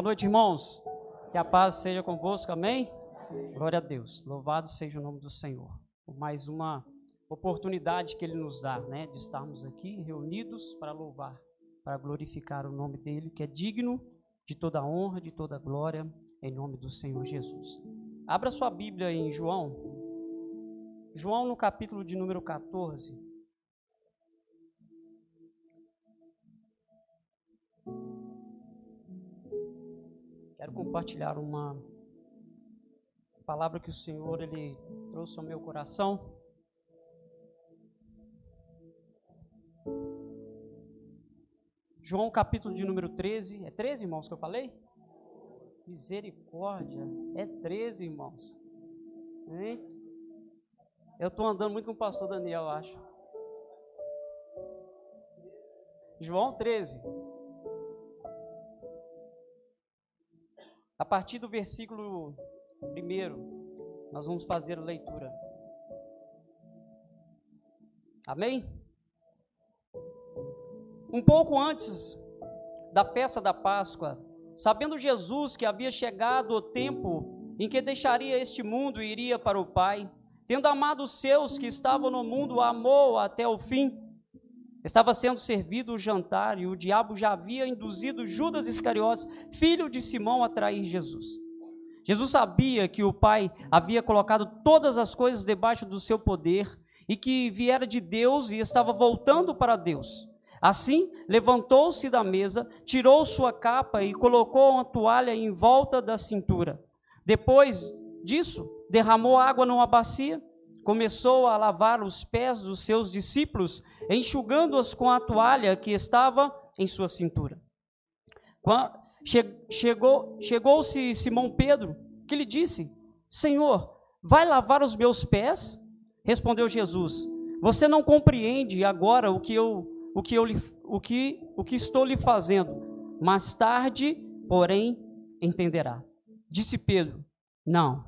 Boa noite, irmãos. Que a paz seja convosco, amém? Glória a Deus. Louvado seja o nome do Senhor. Por mais uma oportunidade que Ele nos dá, né? De estarmos aqui reunidos para louvar, para glorificar o nome dEle, que é digno de toda honra, de toda glória, em nome do Senhor Jesus. Abra sua Bíblia em João. João, no capítulo de número 14. Quero compartilhar uma palavra que o Senhor ele trouxe ao meu coração. João capítulo de número 13. É 13, irmãos, que eu falei? Misericórdia. É 13, irmãos. Hein? Eu estou andando muito com o pastor Daniel, eu acho. João 13. A partir do versículo 1, nós vamos fazer a leitura. Amém? Um pouco antes da festa da Páscoa, sabendo Jesus que havia chegado o tempo em que deixaria este mundo e iria para o Pai, tendo amado os seus que estavam no mundo, amou até o fim. Estava sendo servido o jantar e o diabo já havia induzido Judas Iscariotes, filho de Simão, a trair Jesus. Jesus sabia que o Pai havia colocado todas as coisas debaixo do seu poder e que viera de Deus e estava voltando para Deus. Assim, levantou-se da mesa, tirou sua capa e colocou uma toalha em volta da cintura. Depois disso, derramou água numa bacia, começou a lavar os pés dos seus discípulos enxugando-as com a toalha que estava em sua cintura. Chegou, chegou-se Simão Pedro, que lhe disse: Senhor, vai lavar os meus pés? Respondeu Jesus: Você não compreende agora o que eu, o que eu, o que, o que estou lhe fazendo. Mais tarde, porém, entenderá. Disse Pedro: Não,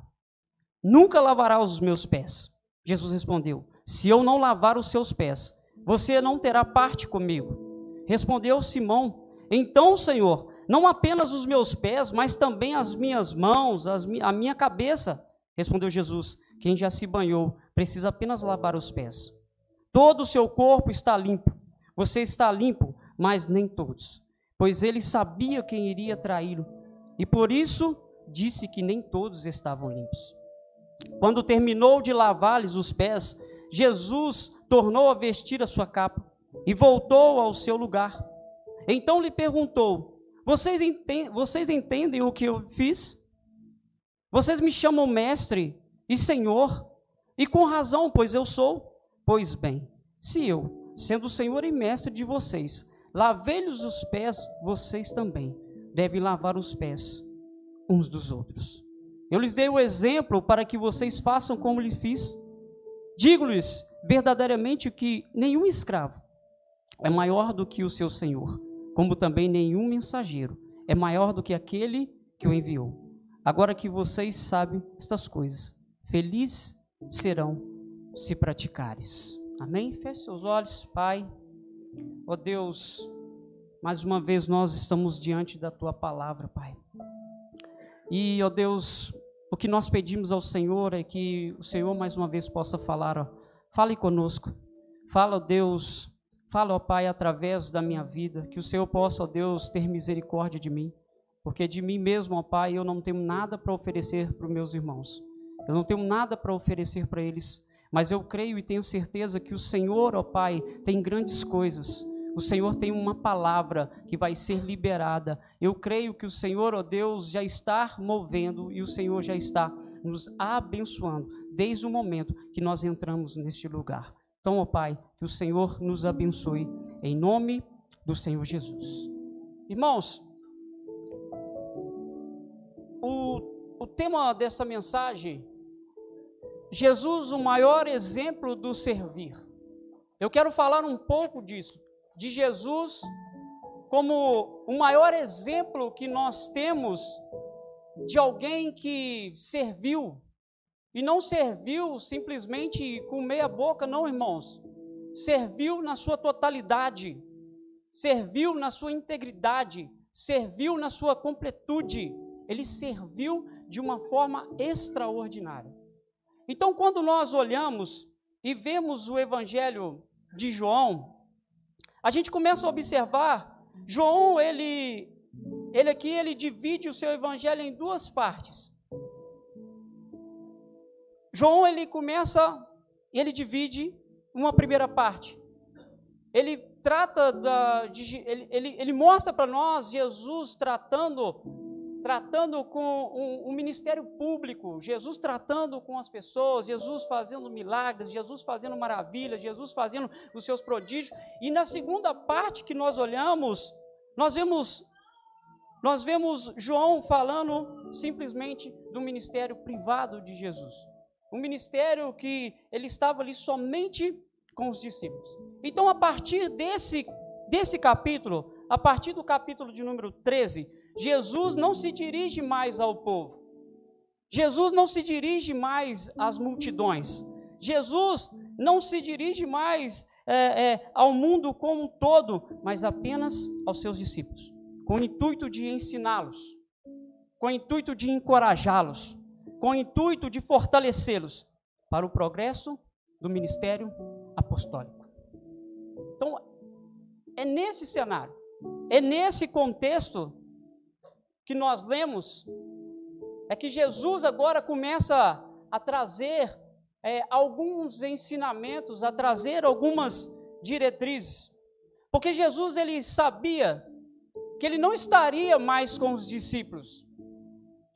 nunca lavará os meus pés. Jesus respondeu: Se eu não lavar os seus pés, você não terá parte comigo. Respondeu Simão: Então, Senhor, não apenas os meus pés, mas também as minhas mãos, as, a minha cabeça. Respondeu Jesus: Quem já se banhou precisa apenas lavar os pés. Todo o seu corpo está limpo. Você está limpo, mas nem todos. Pois ele sabia quem iria traí-lo. E por isso disse que nem todos estavam limpos. Quando terminou de lavar-lhes os pés, Jesus tornou a vestir a sua capa e voltou ao seu lugar. Então lhe perguntou: vocês, entendem, vocês entendem o que eu fiz? Vocês me chamam mestre e senhor, e com razão, pois eu sou. Pois bem, se eu, sendo senhor e mestre de vocês, lavei-lhes os pés, vocês também devem lavar os pés uns dos outros. Eu lhes dei o exemplo para que vocês façam como lhe fiz. Digo-lhes verdadeiramente que nenhum escravo é maior do que o seu senhor, como também nenhum mensageiro é maior do que aquele que o enviou. Agora que vocês sabem estas coisas, felizes serão se praticares. Amém? Feche seus olhos, Pai. Ó oh Deus, mais uma vez nós estamos diante da tua palavra, Pai. E, ó oh Deus, o que nós pedimos ao Senhor é que o Senhor mais uma vez possa falar, ó, Fale conosco. Fala, ó Deus, fala, ó Pai, através da minha vida, que o Senhor possa, ó Deus, ter misericórdia de mim, porque de mim mesmo, ó Pai, eu não tenho nada para oferecer para os meus irmãos. Eu não tenho nada para oferecer para eles, mas eu creio e tenho certeza que o Senhor, ó Pai, tem grandes coisas. O Senhor tem uma palavra que vai ser liberada. Eu creio que o Senhor, ó Deus, já está movendo e o Senhor já está nos abençoando desde o momento que nós entramos neste lugar. Então, ó Pai, que o Senhor nos abençoe em nome do Senhor Jesus. Irmãos, o, o tema dessa mensagem, Jesus, o maior exemplo do servir. Eu quero falar um pouco disso, de Jesus como o maior exemplo que nós temos de alguém que serviu e não serviu simplesmente com meia boca, não, irmãos. Serviu na sua totalidade, serviu na sua integridade, serviu na sua completude. Ele serviu de uma forma extraordinária. Então, quando nós olhamos e vemos o evangelho de João, a gente começa a observar, João, ele ele aqui ele divide o seu evangelho em duas partes. João ele começa, ele divide uma primeira parte. Ele trata da, de, ele, ele, ele mostra para nós Jesus tratando tratando com um, um, ministério público, Jesus tratando com as pessoas, Jesus fazendo milagres, Jesus fazendo maravilhas, Jesus fazendo os seus prodígios. E na segunda parte que nós olhamos, nós vemos nós vemos João falando simplesmente do ministério privado de Jesus um ministério que ele estava ali somente com os discípulos. Então, a partir desse, desse capítulo, a partir do capítulo de número 13, Jesus não se dirige mais ao povo. Jesus não se dirige mais às multidões. Jesus não se dirige mais é, é, ao mundo como um todo, mas apenas aos seus discípulos, com o intuito de ensiná-los, com o intuito de encorajá-los, com o intuito de fortalecê-los para o progresso do ministério apostólico. Então, é nesse cenário, é nesse contexto que nós lemos, é que Jesus agora começa a trazer é, alguns ensinamentos, a trazer algumas diretrizes. Porque Jesus ele sabia que ele não estaria mais com os discípulos.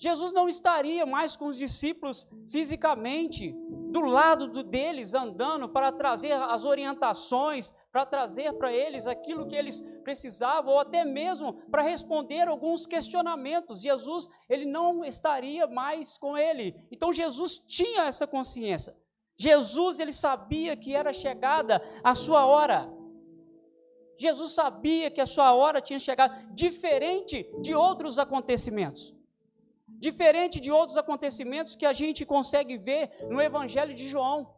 Jesus não estaria mais com os discípulos fisicamente, do lado deles, andando para trazer as orientações, para trazer para eles aquilo que eles precisavam, ou até mesmo para responder alguns questionamentos. Jesus, ele não estaria mais com ele. Então Jesus tinha essa consciência. Jesus, ele sabia que era chegada a sua hora. Jesus sabia que a sua hora tinha chegado, diferente de outros acontecimentos. Diferente de outros acontecimentos que a gente consegue ver no Evangelho de João.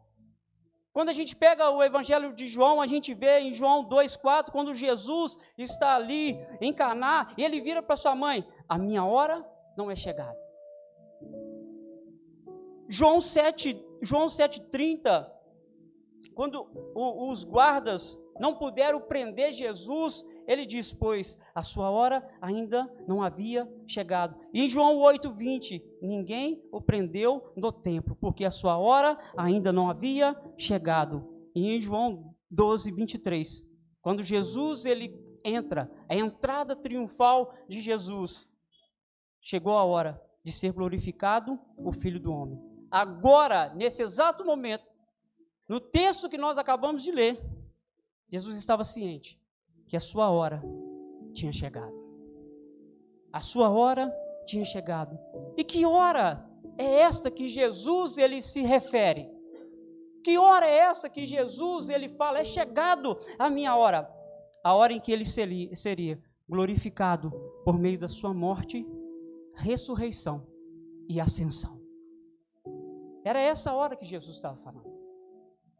Quando a gente pega o Evangelho de João, a gente vê em João 2,4, quando Jesus está ali em Caná, e ele vira para sua mãe: A minha hora não é chegada. João 7, João 7,30, quando os guardas não puderam prender Jesus, ele diz: Pois a sua hora ainda não havia chegado. E em João 8,20: Ninguém o prendeu no templo, porque a sua hora ainda não havia chegado. E em João 12, 23, quando Jesus ele entra, a entrada triunfal de Jesus, chegou a hora de ser glorificado o Filho do Homem. Agora, nesse exato momento, no texto que nós acabamos de ler, Jesus estava ciente que a sua hora tinha chegado. A sua hora tinha chegado. E que hora é esta que Jesus ele se refere? Que hora é essa que Jesus ele fala? É chegado a minha hora. A hora em que ele seria glorificado por meio da sua morte, ressurreição e ascensão. Era essa hora que Jesus estava falando.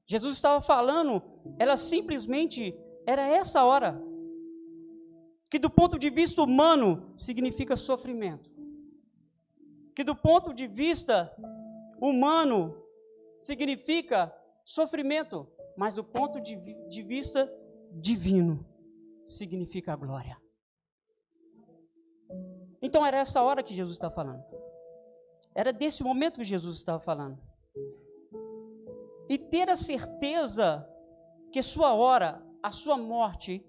Jesus estava falando, ela simplesmente era essa hora. Que do ponto de vista humano significa sofrimento. Que do ponto de vista humano significa sofrimento. Mas do ponto de, de vista divino significa glória. Então era essa hora que Jesus está falando. Era desse momento que Jesus estava falando. E ter a certeza que sua hora a sua morte,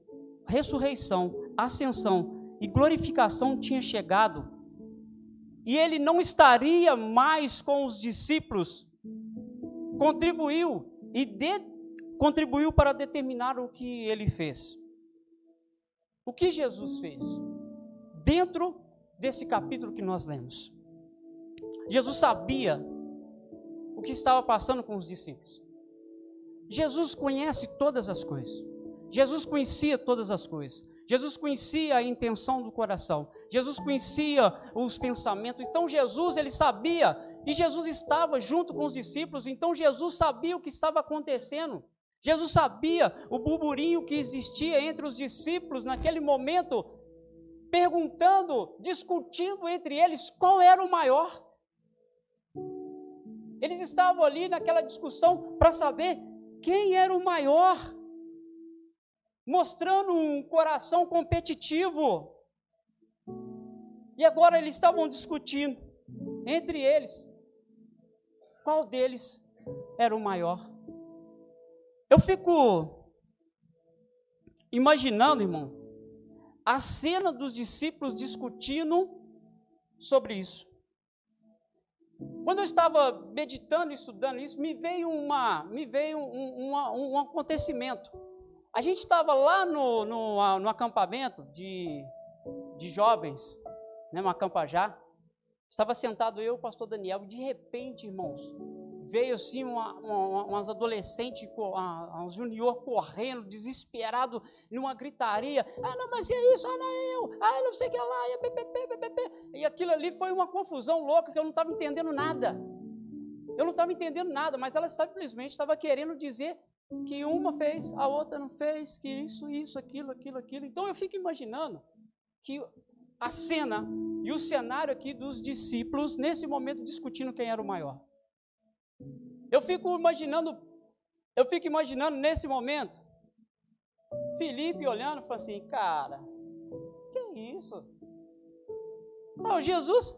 ressurreição, ascensão e glorificação tinha chegado, e ele não estaria mais com os discípulos, contribuiu e de, contribuiu para determinar o que ele fez. O que Jesus fez? Dentro desse capítulo que nós lemos. Jesus sabia o que estava passando com os discípulos. Jesus conhece todas as coisas. Jesus conhecia todas as coisas. Jesus conhecia a intenção do coração. Jesus conhecia os pensamentos. Então Jesus, ele sabia, e Jesus estava junto com os discípulos, então Jesus sabia o que estava acontecendo. Jesus sabia o burburinho que existia entre os discípulos naquele momento, perguntando, discutindo entre eles qual era o maior. Eles estavam ali naquela discussão para saber quem era o maior mostrando um coração competitivo. E agora eles estavam discutindo entre eles qual deles era o maior. Eu fico imaginando, irmão, a cena dos discípulos discutindo sobre isso. Quando eu estava meditando e estudando isso, me veio uma, me veio um, um, acontecimento. A gente estava lá no, no, no, acampamento de, de jovens, né, no acampajá. Estava sentado eu o pastor Daniel, e de repente, irmãos, veio assim uma, uma, umas adolescentes, um junior correndo, desesperado, numa gritaria. Ah, não, mas é isso, ah, não é eu, ah, não sei o que lá, e, bebê, bebê. e aquilo ali foi uma confusão louca que eu não estava entendendo nada. Eu não estava entendendo nada, mas ela simplesmente estava querendo dizer que uma fez, a outra não fez, que isso, isso, aquilo, aquilo, aquilo. Então eu fico imaginando que a cena e o cenário aqui dos discípulos nesse momento discutindo quem era o maior. Eu fico imaginando, eu fico imaginando nesse momento Felipe olhando e falando assim, cara, que isso? Não, Jesus,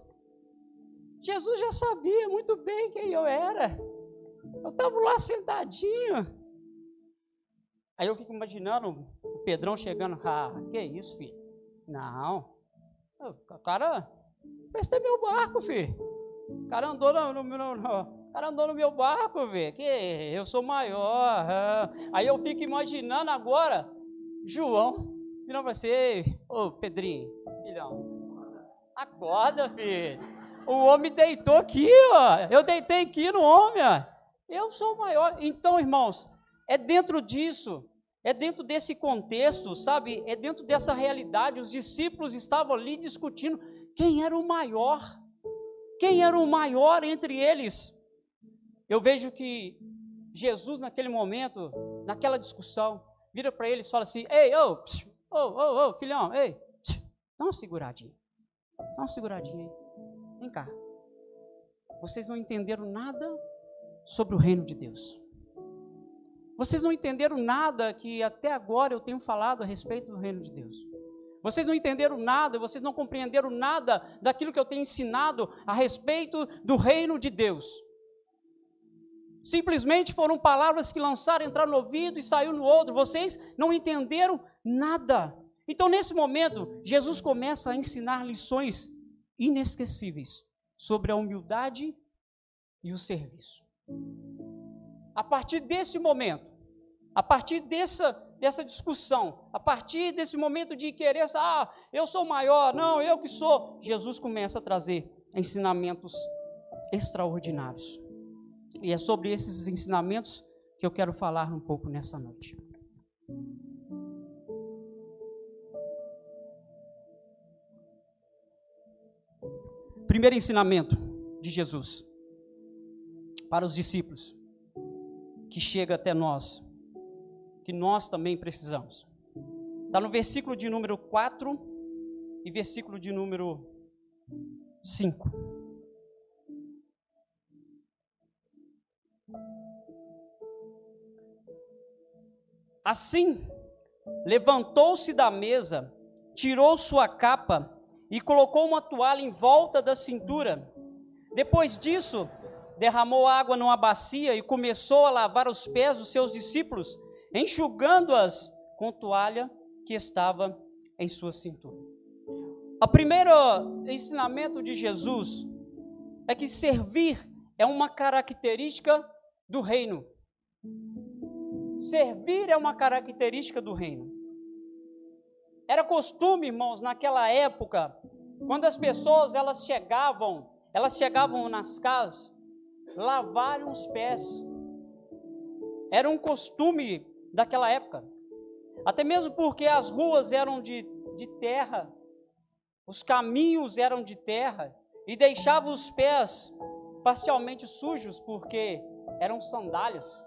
Jesus já sabia muito bem quem eu era. Eu estava lá sentadinho. Aí eu fico imaginando o Pedrão chegando, ah, que isso, filho? Não. O cara, é meu barco, filho. O cara andou no, no, no cara andou no meu barco, velho. Que eu sou maior. Aí eu fico imaginando agora, João, virando vai ser, ô Pedrinho, filhão, acorda, filho. O homem deitou aqui, ó. Eu deitei aqui no homem, ó. Eu sou maior. Então, irmãos, é dentro disso, é dentro desse contexto, sabe? É dentro dessa realidade. Os discípulos estavam ali discutindo quem era o maior. Quem era o maior entre eles? Eu vejo que Jesus, naquele momento, naquela discussão, vira para eles e fala assim: Ei, ô, ô, ô, ô, filhão, ei, dá uma seguradinha. Dá uma seguradinha aí. Vem cá. Vocês não entenderam nada sobre o reino de Deus. Vocês não entenderam nada que até agora eu tenho falado a respeito do reino de Deus. Vocês não entenderam nada, vocês não compreenderam nada daquilo que eu tenho ensinado a respeito do reino de Deus. Simplesmente foram palavras que lançaram, entraram no ouvido e saiu no outro. Vocês não entenderam nada. Então, nesse momento, Jesus começa a ensinar lições inesquecíveis sobre a humildade e o serviço. A partir desse momento, a partir dessa, dessa discussão, a partir desse momento de querer, ah, eu sou maior, não, eu que sou, Jesus começa a trazer ensinamentos extraordinários. E é sobre esses ensinamentos que eu quero falar um pouco nessa noite. Primeiro ensinamento de Jesus para os discípulos que chega até nós, que nós também precisamos. Está no versículo de número 4 e versículo de número 5. Assim, levantou-se da mesa, tirou sua capa e colocou uma toalha em volta da cintura. Depois disso, derramou água numa bacia e começou a lavar os pés dos seus discípulos, enxugando-as com toalha que estava em sua cintura. O primeiro ensinamento de Jesus é que servir é uma característica do reino. Servir é uma característica do reino. Era costume, irmãos, naquela época, quando as pessoas elas chegavam, elas chegavam nas casas, lavarem os pés. Era um costume daquela época. Até mesmo porque as ruas eram de, de terra, os caminhos eram de terra, e deixava os pés parcialmente sujos, porque eram sandálias.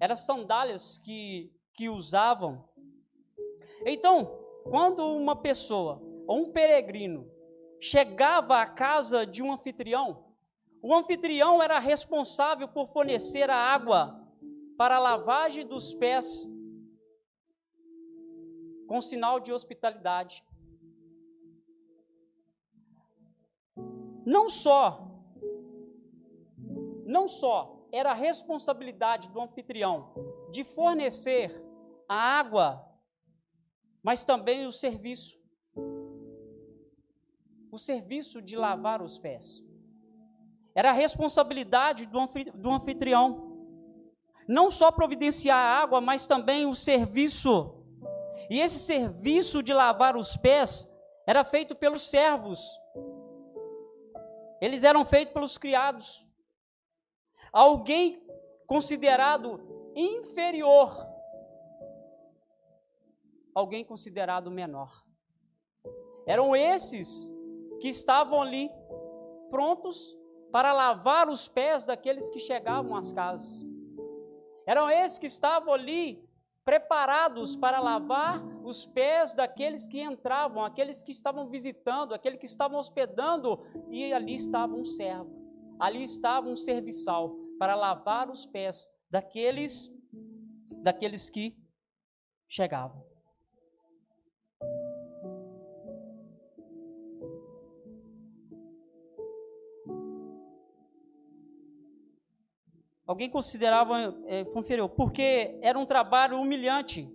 Eram sandálias que, que usavam. Então, quando uma pessoa ou um peregrino chegava à casa de um anfitrião, o anfitrião era responsável por fornecer a água para a lavagem dos pés, com sinal de hospitalidade. Não só, não só era a responsabilidade do anfitrião de fornecer a água, mas também o serviço. O serviço de lavar os pés. Era a responsabilidade do anfitrião. Não só providenciar a água, mas também o serviço. E esse serviço de lavar os pés era feito pelos servos. Eles eram feitos pelos criados. Alguém considerado inferior, alguém considerado menor. Eram esses que estavam ali prontos para lavar os pés daqueles que chegavam às casas. Eram esses que estavam ali preparados para lavar os pés daqueles que entravam, aqueles que estavam visitando, aqueles que estavam hospedando, e ali estava um servo, ali estava um serviçal para lavar os pés daqueles daqueles que chegavam. Alguém considerava é, inferior, porque era um trabalho humilhante,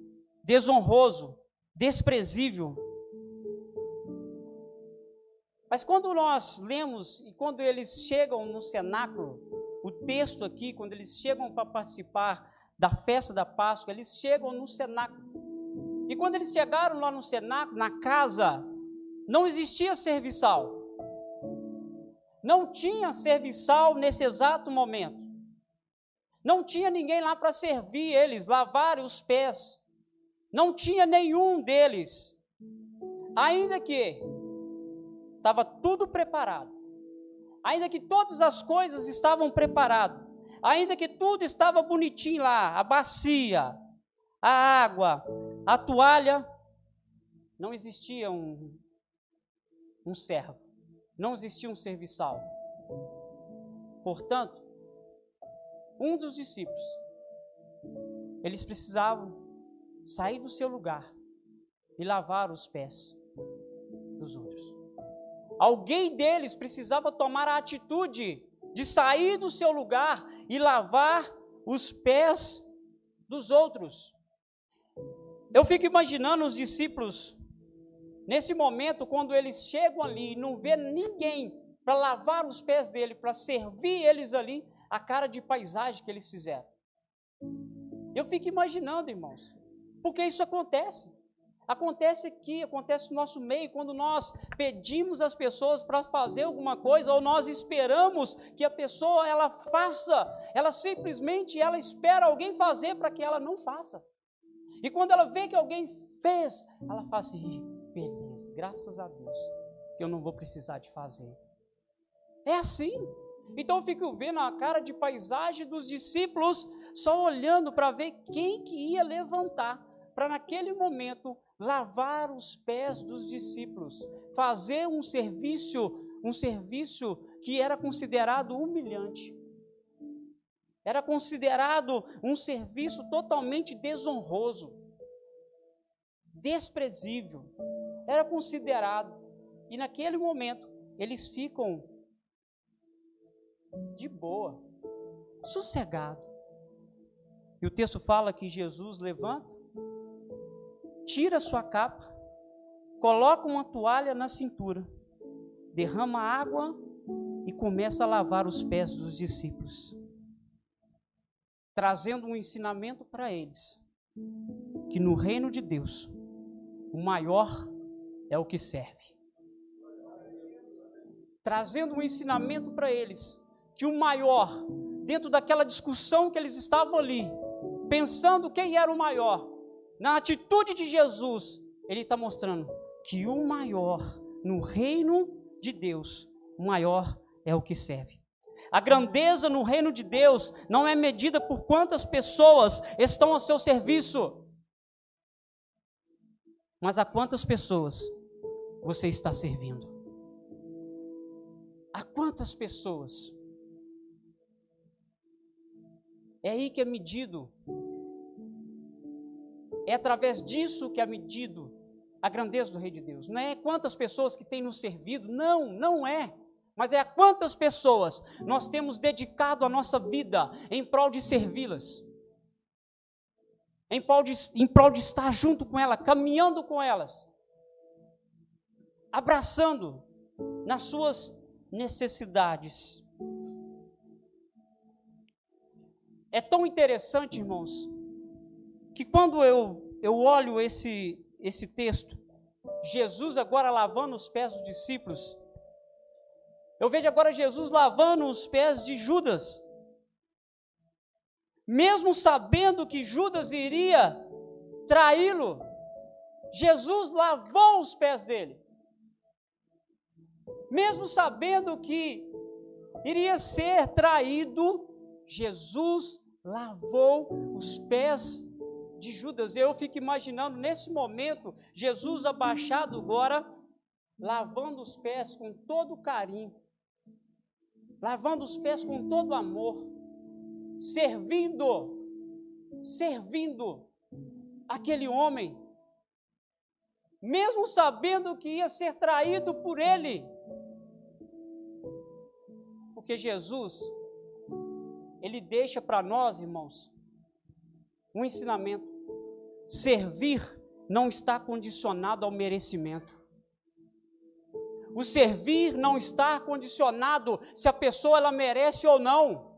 desonroso, desprezível. Mas quando nós lemos e quando eles chegam no cenáculo, texto aqui, quando eles chegam para participar da festa da Páscoa, eles chegam no cenáculo. E quando eles chegaram lá no cenáculo, na casa, não existia serviçal. Não tinha serviçal nesse exato momento. Não tinha ninguém lá para servir eles, lavar os pés. Não tinha nenhum deles. Ainda que estava tudo preparado. Ainda que todas as coisas estavam preparadas. Ainda que tudo estava bonitinho lá, a bacia, a água, a toalha, não existia um, um servo, não existia um serviçal. Portanto, um dos discípulos, eles precisavam sair do seu lugar e lavar os pés dos outros. Alguém deles precisava tomar a atitude de sair do seu lugar e lavar os pés dos outros. Eu fico imaginando os discípulos nesse momento quando eles chegam ali e não vê ninguém para lavar os pés dele, para servir eles ali, a cara de paisagem que eles fizeram. Eu fico imaginando, irmãos, porque isso acontece. Acontece aqui, acontece no nosso meio, quando nós pedimos às pessoas para fazer alguma coisa, ou nós esperamos que a pessoa ela faça, ela simplesmente ela espera alguém fazer para que ela não faça. E quando ela vê que alguém fez, ela fala assim: beleza, graças a Deus, que eu não vou precisar de fazer. É assim. Então eu fico vendo a cara de paisagem dos discípulos, só olhando para ver quem que ia levantar, para naquele momento lavar os pés dos discípulos, fazer um serviço, um serviço que era considerado humilhante. Era considerado um serviço totalmente desonroso, desprezível. Era considerado. E naquele momento, eles ficam de boa, sossegado. E o texto fala que Jesus levanta, tira sua capa coloca uma toalha na cintura, derrama água e começa a lavar os pés dos discípulos, trazendo um ensinamento para eles que no reino de Deus o maior é o que serve. Trazendo um ensinamento para eles que o maior, dentro daquela discussão que eles estavam ali, pensando quem era o maior, na atitude de Jesus, ele está mostrando que o maior no reino de Deus, o maior é o que serve. A grandeza no reino de Deus não é medida por quantas pessoas estão a seu serviço, mas a quantas pessoas você está servindo. A quantas pessoas? É aí que é medido. É através disso que é medido a grandeza do Rei de Deus. Não é quantas pessoas que têm nos servido, não, não é. Mas é a quantas pessoas nós temos dedicado a nossa vida em prol de servi-las, em, prol de, em prol de estar junto com ela, caminhando com elas, abraçando nas suas necessidades. É tão interessante, irmãos, que quando eu, eu olho esse, esse texto, Jesus agora lavando os pés dos discípulos, eu vejo agora Jesus lavando os pés de Judas. Mesmo sabendo que Judas iria traí-lo, Jesus lavou os pés dele. Mesmo sabendo que iria ser traído, Jesus lavou os pés de Judas. Eu fico imaginando nesse momento Jesus abaixado agora, lavando os pés com todo carinho, lavando os pés com todo amor, servindo, servindo aquele homem, mesmo sabendo que ia ser traído por ele. Porque Jesus, ele deixa para nós, irmãos, um ensinamento. Servir não está condicionado ao merecimento. O servir não está condicionado se a pessoa ela merece ou não.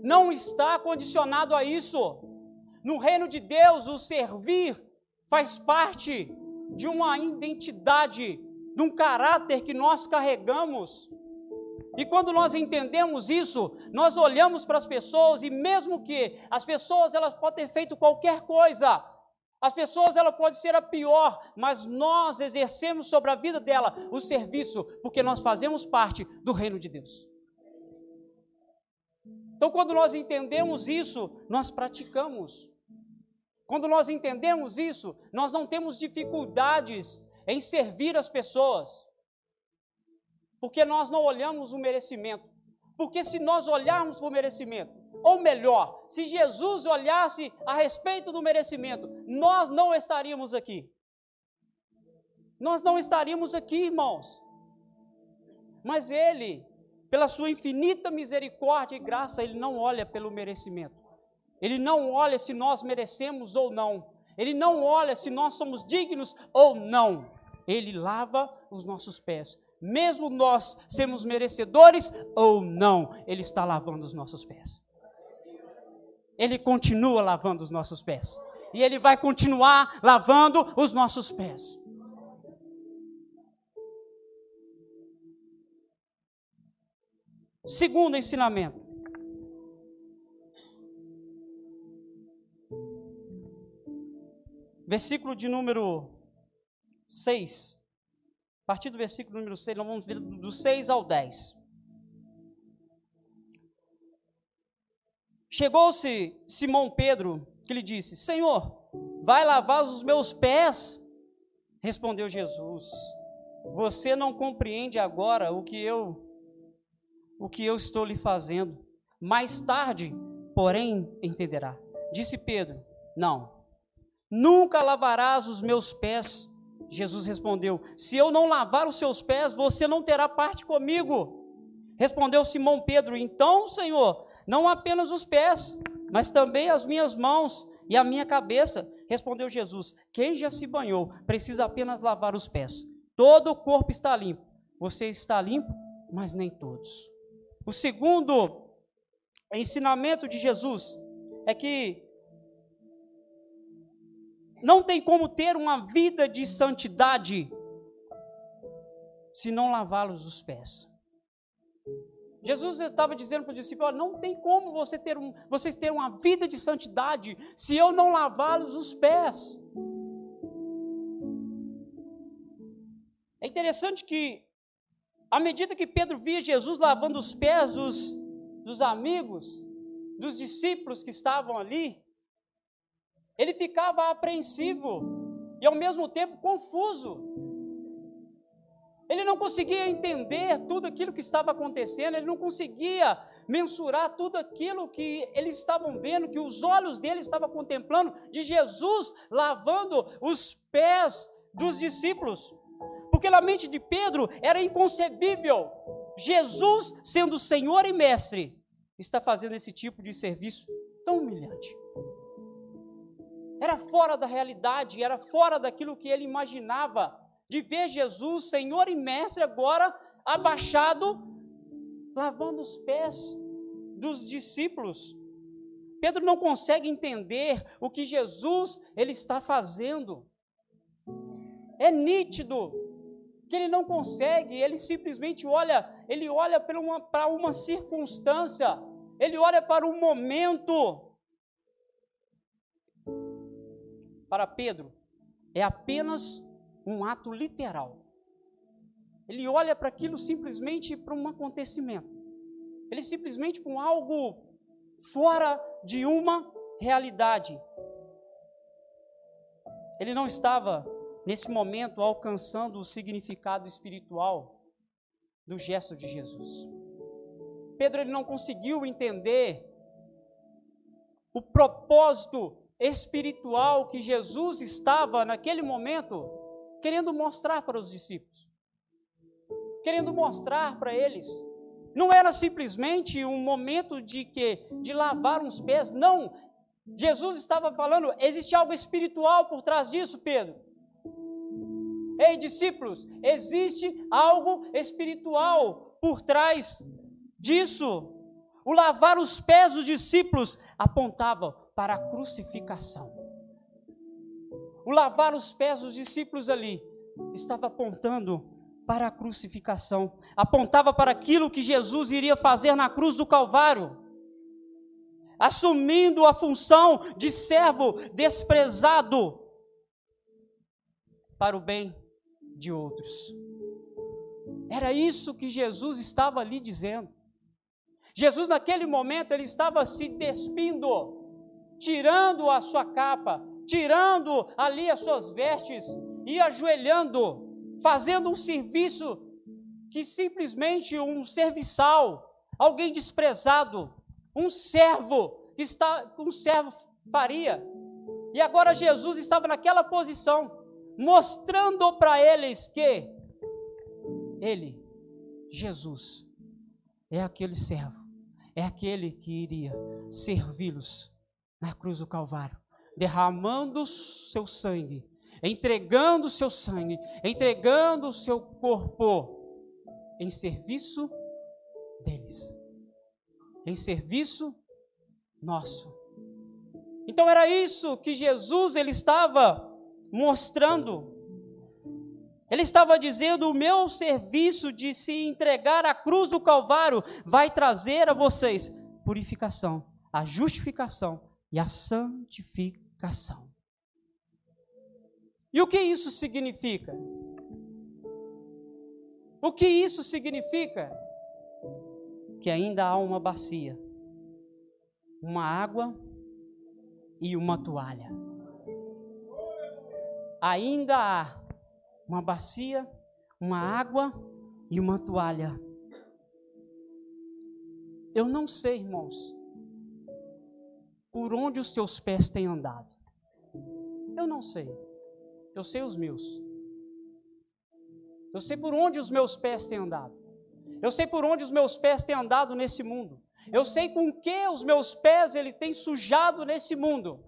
Não está condicionado a isso. No reino de Deus, o servir faz parte de uma identidade, de um caráter que nós carregamos. E quando nós entendemos isso, nós olhamos para as pessoas e mesmo que as pessoas elas podem ter feito qualquer coisa, as pessoas ela pode ser a pior, mas nós exercemos sobre a vida dela o serviço, porque nós fazemos parte do reino de Deus. Então, quando nós entendemos isso, nós praticamos. Quando nós entendemos isso, nós não temos dificuldades em servir as pessoas porque nós não olhamos o merecimento. Porque se nós olharmos para o merecimento, ou melhor, se Jesus olhasse a respeito do merecimento, nós não estaríamos aqui. Nós não estaríamos aqui, irmãos. Mas Ele, pela Sua infinita misericórdia e graça, Ele não olha pelo merecimento. Ele não olha se nós merecemos ou não. Ele não olha se nós somos dignos ou não. Ele lava os nossos pés mesmo nós sermos merecedores ou não, Ele está lavando os nossos pés. Ele continua lavando os nossos pés. E Ele vai continuar lavando os nossos pés. Segundo ensinamento. Versículo de número 6. A partir do versículo número 6, nós vamos ver do 6 ao 10. Chegou-se Simão Pedro, que lhe disse: Senhor, vai lavar os meus pés? Respondeu Jesus: Você não compreende agora o que eu o que eu estou lhe fazendo. Mais tarde, porém, entenderá. Disse Pedro: Não. Nunca lavarás os meus pés. Jesus respondeu: Se eu não lavar os seus pés, você não terá parte comigo. Respondeu Simão Pedro: Então, Senhor, não apenas os pés, mas também as minhas mãos e a minha cabeça? Respondeu Jesus: Quem já se banhou precisa apenas lavar os pés. Todo o corpo está limpo. Você está limpo, mas nem todos. O segundo ensinamento de Jesus é que não tem como ter uma vida de santidade se não lavá-los os pés. Jesus estava dizendo para os discípulos: não tem como você ter um, vocês terem uma vida de santidade se eu não lavá-los os pés. É interessante que, à medida que Pedro via Jesus lavando os pés dos, dos amigos, dos discípulos que estavam ali, ele ficava apreensivo e ao mesmo tempo confuso. Ele não conseguia entender tudo aquilo que estava acontecendo, ele não conseguia mensurar tudo aquilo que eles estavam vendo, que os olhos dele estavam contemplando, de Jesus lavando os pés dos discípulos. Porque na mente de Pedro era inconcebível Jesus, sendo Senhor e Mestre, está fazendo esse tipo de serviço tão humilhante. Era fora da realidade, era fora daquilo que ele imaginava de ver Jesus, Senhor e Mestre, agora abaixado, lavando os pés dos discípulos. Pedro não consegue entender o que Jesus ele está fazendo. É nítido que ele não consegue, ele simplesmente olha, ele olha para uma, uma circunstância, ele olha para um momento. Para Pedro, é apenas um ato literal. Ele olha para aquilo simplesmente para um acontecimento. Ele simplesmente para um algo fora de uma realidade. Ele não estava nesse momento alcançando o significado espiritual do gesto de Jesus. Pedro ele não conseguiu entender o propósito espiritual que Jesus estava naquele momento querendo mostrar para os discípulos, querendo mostrar para eles. Não era simplesmente um momento de que de lavar uns pés, não. Jesus estava falando, existe algo espiritual por trás disso, Pedro. Ei, discípulos, existe algo espiritual por trás disso. O lavar os pés dos discípulos apontava para a crucificação o lavar os pés dos discípulos ali, estava apontando para a crucificação, apontava para aquilo que Jesus iria fazer na cruz do Calvário, assumindo a função de servo desprezado para o bem de outros. Era isso que Jesus estava ali dizendo. Jesus, naquele momento, ele estava se despindo, tirando a sua capa, tirando ali as suas vestes e ajoelhando, fazendo um serviço que simplesmente um serviçal, alguém desprezado, um servo que está um servo faria. E agora Jesus estava naquela posição, mostrando para eles que ele, Jesus, é aquele servo, é aquele que iria servi-los na cruz do Calvário derramando seu sangue, entregando seu sangue, entregando o seu corpo em serviço deles, em serviço nosso. Então era isso que Jesus ele estava mostrando. Ele estava dizendo: o meu serviço de se entregar à cruz do Calvário vai trazer a vocês purificação, a justificação e a santificação. E o que isso significa? O que isso significa? Que ainda há uma bacia, uma água e uma toalha. Ainda há uma bacia, uma água e uma toalha. Eu não sei, irmãos, por onde os teus pés têm andado. Eu não sei. Eu sei os meus. Eu sei por onde os meus pés têm andado. Eu sei por onde os meus pés têm andado nesse mundo. Eu sei com que os meus pés ele tem sujado nesse mundo.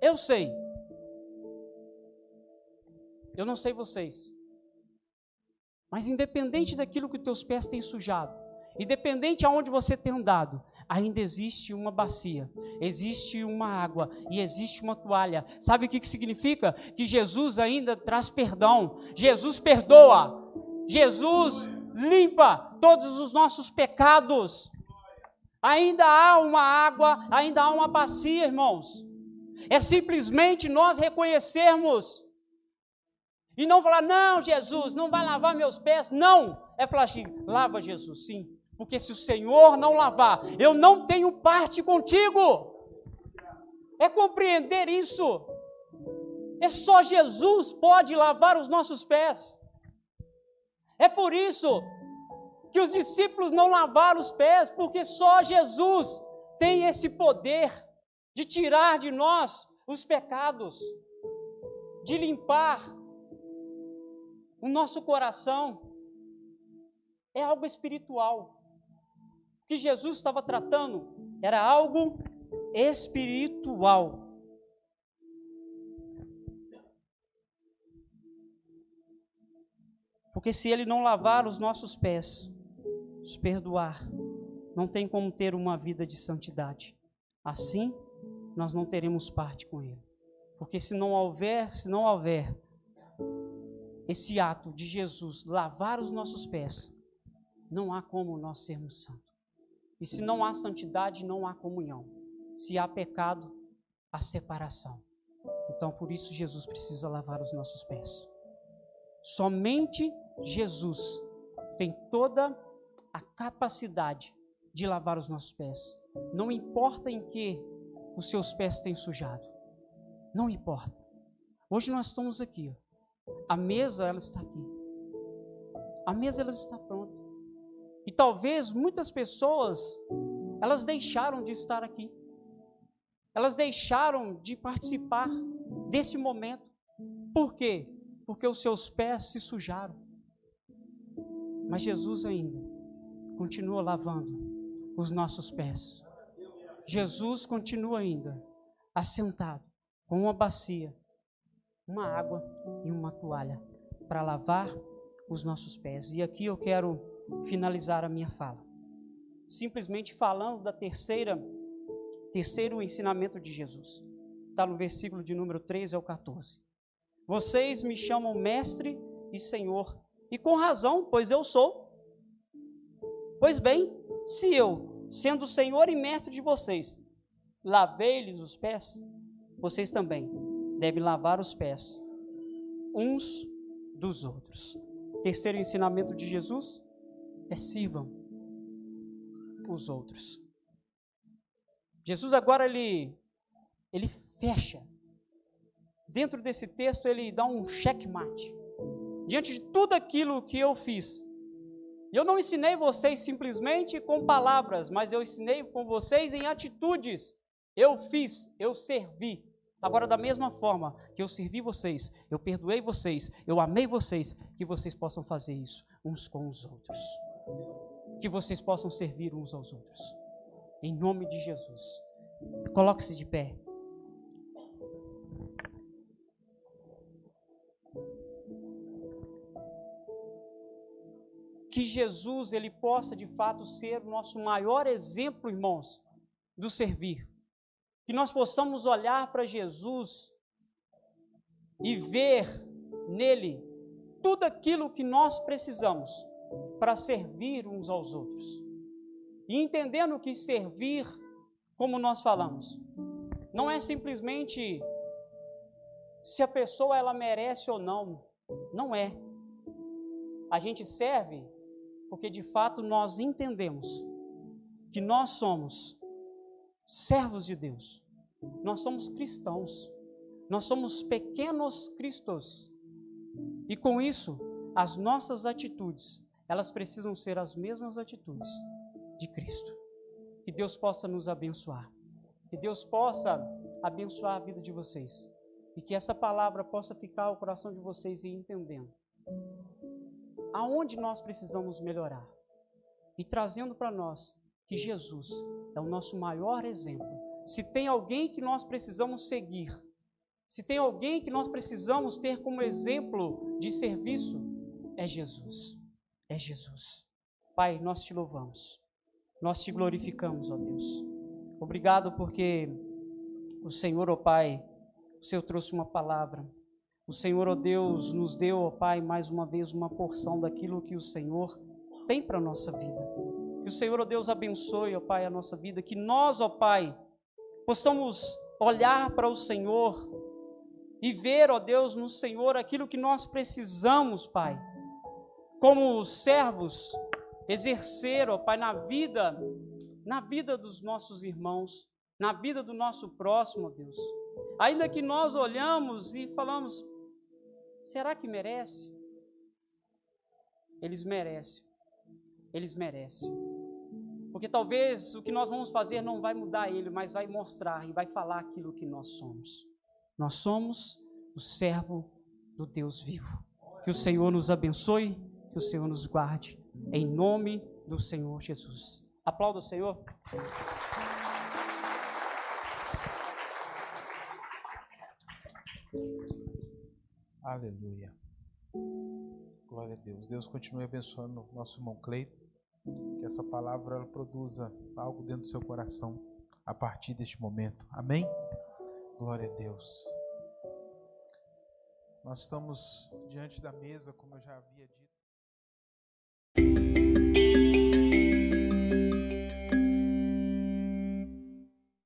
Eu sei. Eu não sei vocês. Mas independente daquilo que teus pés têm sujado, independente aonde você tem andado, ainda existe uma bacia, existe uma água e existe uma toalha. Sabe o que, que significa? Que Jesus ainda traz perdão. Jesus perdoa. Jesus limpa todos os nossos pecados. Ainda há uma água, ainda há uma bacia, irmãos. É simplesmente nós reconhecermos e não falar, não, Jesus, não vai lavar meus pés. Não, é falar assim, lava Jesus, sim. Porque se o Senhor não lavar, eu não tenho parte contigo. É compreender isso. É só Jesus pode lavar os nossos pés. É por isso que os discípulos não lavaram os pés, porque só Jesus tem esse poder de tirar de nós os pecados, de limpar o nosso coração. É algo espiritual. Que Jesus estava tratando era algo espiritual. Porque se ele não lavar os nossos pés, nos perdoar, não tem como ter uma vida de santidade. Assim, nós não teremos parte com ele. Porque se não houver, se não houver esse ato de Jesus lavar os nossos pés, não há como nós sermos santos. E se não há santidade, não há comunhão. Se há pecado, há separação. Então, por isso, Jesus precisa lavar os nossos pés. Somente Jesus tem toda a capacidade de lavar os nossos pés. Não importa em que os seus pés têm sujado. Não importa. Hoje nós estamos aqui. A mesa ela está aqui. A mesa ela está pronta. E talvez muitas pessoas elas deixaram de estar aqui. Elas deixaram de participar desse momento. Por quê? Porque os seus pés se sujaram. Mas Jesus ainda continua lavando os nossos pés. Jesus continua ainda assentado com uma bacia, uma água e uma toalha para lavar os nossos pés. E aqui eu quero finalizar a minha fala. Simplesmente falando da terceira terceiro ensinamento de Jesus. Está no versículo de número 13 ao 14. Vocês me chamam mestre e senhor, e com razão, pois eu sou. Pois bem, se eu, sendo Senhor e mestre de vocês, lavei-lhes os pés, vocês também devem lavar os pés uns dos outros. Terceiro ensinamento de Jesus é sirvam os outros. Jesus agora ele ele fecha. Dentro desse texto ele dá um checkmate. Diante de tudo aquilo que eu fiz, eu não ensinei vocês simplesmente com palavras, mas eu ensinei com vocês em atitudes. Eu fiz, eu servi. Agora, da mesma forma que eu servi vocês, eu perdoei vocês, eu amei vocês, que vocês possam fazer isso uns com os outros. Que vocês possam servir uns aos outros. Em nome de Jesus. Coloque-se de pé. que Jesus ele possa de fato ser o nosso maior exemplo, irmãos, do servir. Que nós possamos olhar para Jesus e ver nele tudo aquilo que nós precisamos para servir uns aos outros. E entendendo que servir, como nós falamos, não é simplesmente se a pessoa ela merece ou não, não é. A gente serve porque de fato nós entendemos que nós somos servos de Deus, nós somos cristãos, nós somos pequenos cristos, e com isso, as nossas atitudes, elas precisam ser as mesmas atitudes de Cristo. Que Deus possa nos abençoar, que Deus possa abençoar a vida de vocês, e que essa palavra possa ficar ao coração de vocês e entendendo aonde nós precisamos melhorar e trazendo para nós que Jesus é o nosso maior exemplo. Se tem alguém que nós precisamos seguir, Se tem alguém que nós precisamos ter como exemplo de serviço, é Jesus. É Jesus. Pai, nós te louvamos. Nós te glorificamos, ó Deus. Obrigado porque o Senhor, ó Pai, o Senhor trouxe uma palavra. O Senhor, ó Deus, nos deu, ó Pai, mais uma vez uma porção daquilo que o Senhor tem para a nossa vida. Que o Senhor, ó Deus, abençoe, ó Pai, a nossa vida. Que nós, ó Pai, possamos olhar para o Senhor e ver, ó Deus, no Senhor aquilo que nós precisamos, Pai. Como servos, exercer, ó Pai, na vida, na vida dos nossos irmãos, na vida do nosso próximo, Deus. Ainda que nós olhamos e falamos, será que merece? Eles merecem. Eles merecem. Porque talvez o que nós vamos fazer não vai mudar ele, mas vai mostrar e vai falar aquilo que nós somos. Nós somos o servo do Deus vivo. Que o Senhor nos abençoe, que o Senhor nos guarde, em nome do Senhor Jesus. Aplauda o Senhor. Aleluia. Glória a Deus. Deus continue abençoando nosso irmão Cleito. Que essa palavra produza algo dentro do seu coração a partir deste momento. Amém? Glória a Deus. Nós estamos diante da mesa, como eu já havia dito.